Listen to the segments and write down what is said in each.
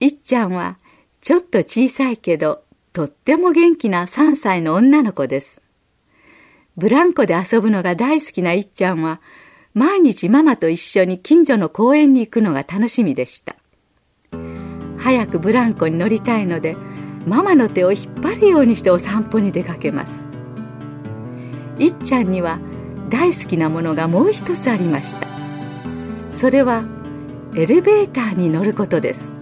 いっちゃんはちょっと小さいけどとっても元気な3歳の女の子です。ブランコで遊ぶのが大好きないっちゃんは毎日ママと一緒に近所の公園に行くのが楽しみでした。早くブランコに乗りたいのでママの手を引っ張るようにしてお散歩に出かけます。いっちゃんには大好きなものがもう一つありました。それはエレベーターに乗ることです。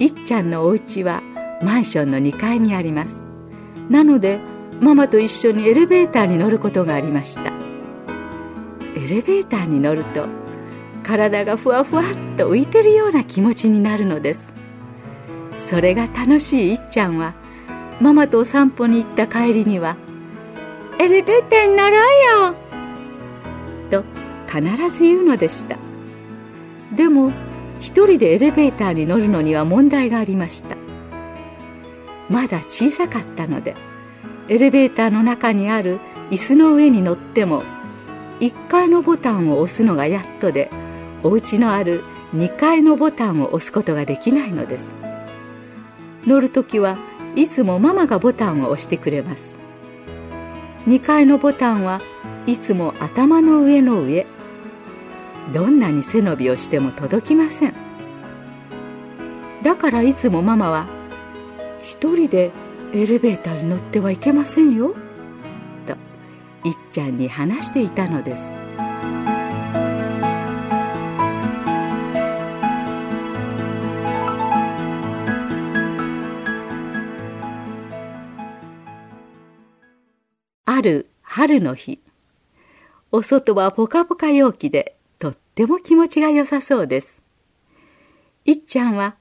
いっちゃんのお家はマンションの2階にあります。なのでママと一緒にエレベーターに乗ることがありました。エレベーターに乗ると体がふわふわっと浮いてるような気持ちになるのです。それが楽しいいっちゃんはママとお散歩に行った帰りには「エレベーターに乗ろうよ!」と必ず言うのでした。でも一人でエレベーターに乗るのには問題がありました。まだ小さかったのでエレベーターの中にある椅子の上に乗っても1階のボタンを押すのがやっとでお家のある2階のボタンを押すことができないのです。乗るときはいつもママがボタンを押してくれます。2階のボタンはいつも頭の上の上どんなに背伸びをしても届きません。だからいつもママは一人でエレベーターに乗ってはいけませんよといっちゃんに話していたのです。ある春の日お外はポカポカ陽気でとっても気持ちが良さそうです。いっちゃんは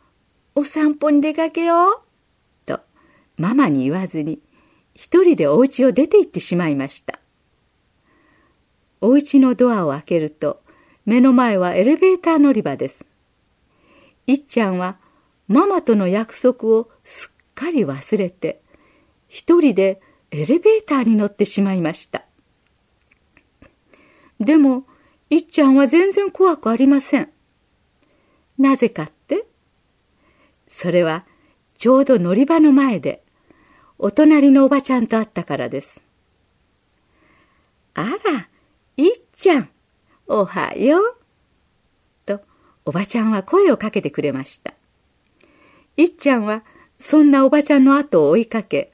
「お散歩に出かけよう」とママに言わずに一人でお家を出て行ってしまいました。お家のドアを開けると目の前はエレベーター乗り場です。いっちゃんはママとの約束をすっかり忘れて一人でエレベーターに乗ってしまいました。でも、いっちゃんは全然怖くありません。なぜかって？それは、ちょうど乗り場の前で、お隣のおばちゃんと会ったからです。あら、いっちゃん、おはよう。と、おばちゃんは声をかけてくれました。いっちゃんは、そんなおばちゃんの後を追いかけ、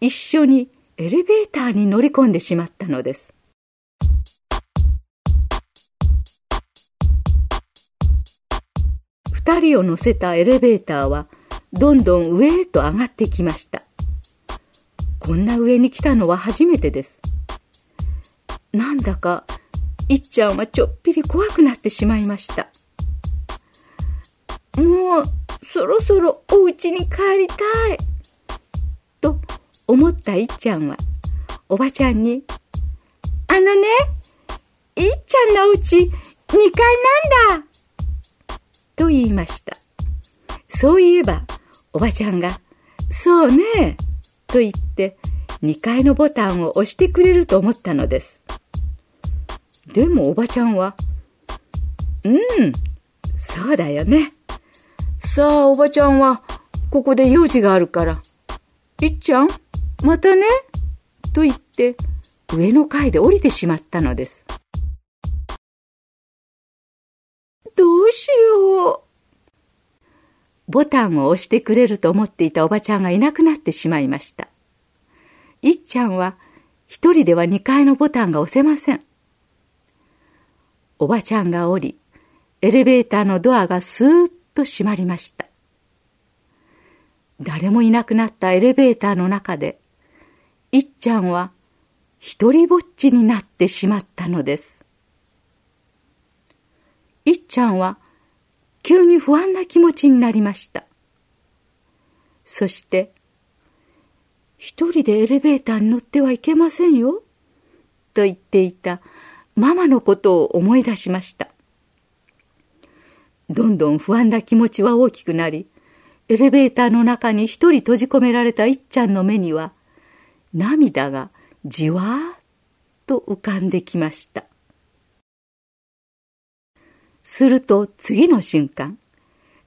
一緒にエレベーターに乗り込んでしまったのです。二人を乗せたエレベーターはどんどん上へと上がってきました。こんな上に来たのは初めてです。なんだか、いっちゃんはちょっぴり怖くなってしまいました。もう、そろそろお家に帰りたい。と思ったいっちゃんは、おばちゃんに、あのね、いっちゃんのお家、2階なんだと言いました。そういえば、おばちゃんが、そうね、と言って、2階のボタンを押してくれると思ったのです。でもおばちゃんは、うん、そうだよね。さあ、おばちゃんは、ここで用事があるから。いっちゃん、またね、と言って、上の階で降りてしまったのです。よう。ボタンを押してくれると思っていたおばちゃんがいなくなってしまいました。いっちゃんは一人では2階のボタンが押せません。おばちゃんが降り、エレベーターのドアがスーッと閉まりました。誰もいなくなったエレベーターの中で、いっちゃんは一りぼっちになってしまったのです。いっちゃんは急に不安な気持ちになりました。そして、一人でエレベーターに乗ってはいけませんよ、と言っていたママのことを思い出しました。どんどん不安な気持ちは大きくなり、エレベーターの中に一人閉じ込められたいっちゃんの目には、涙がじわーっと浮かんできました。すると次の瞬間、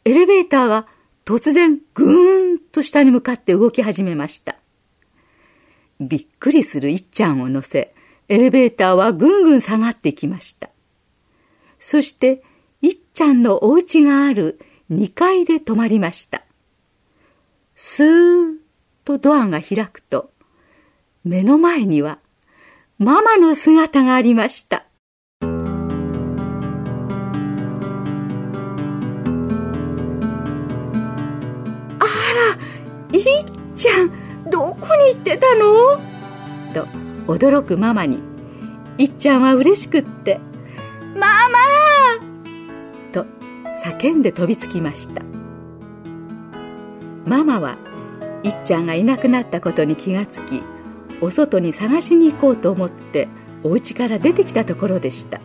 エレベーターが突然ぐーんと下に向かって動き始めました。びっくりするいっちゃんを乗せ、エレベーターはぐんぐん下がってきました。そして、いっちゃんのお家がある2階で止まりました。スーッとドアが開くと、目の前にはママの姿がありました。いっちゃん、どこに行ってたの？と驚くママに、いっちゃんは嬉しくって、ママと叫んで飛びつきました。ママはいっちゃんがいなくなったことに気がつき、お外に探しに行こうと思ってお家から出てきたところでした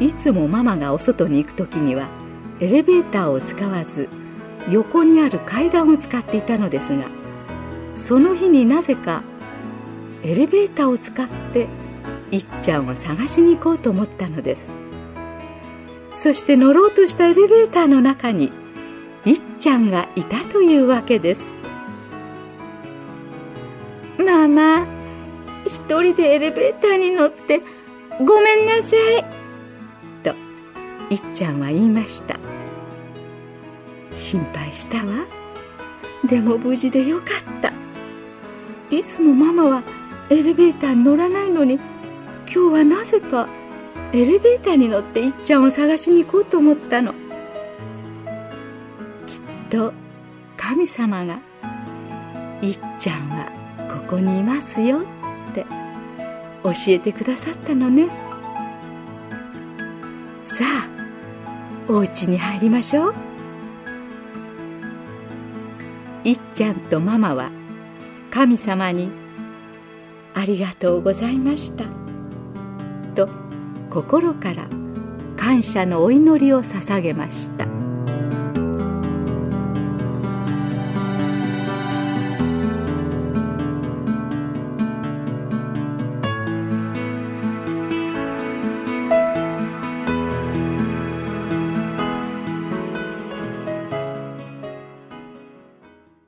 いつもママがお外に行く時にはエレベーターを使わず横にある階段を使っていたのですがその日になぜかエレベーターを使っていっちゃんを探しに行こうと思ったのですそして乗ろうとしたエレベーターの中にいっちゃんがいたというわけですママ、一人でエレベーターに乗ってごめんなさい。と、いっちゃんは言いました。心配したわ。でも無事でよかった。いつもママはエレベーターに乗らないのに、今日はなぜかエレベーターに乗っていっちゃんを探しに行こうと思ったの。きっと神様がいっちゃんはここにいますよって教えてくださったのねさあお家に入りましょういっちゃんとママは神様に「ありがとうございました」と心から感謝のお祈りを捧げました。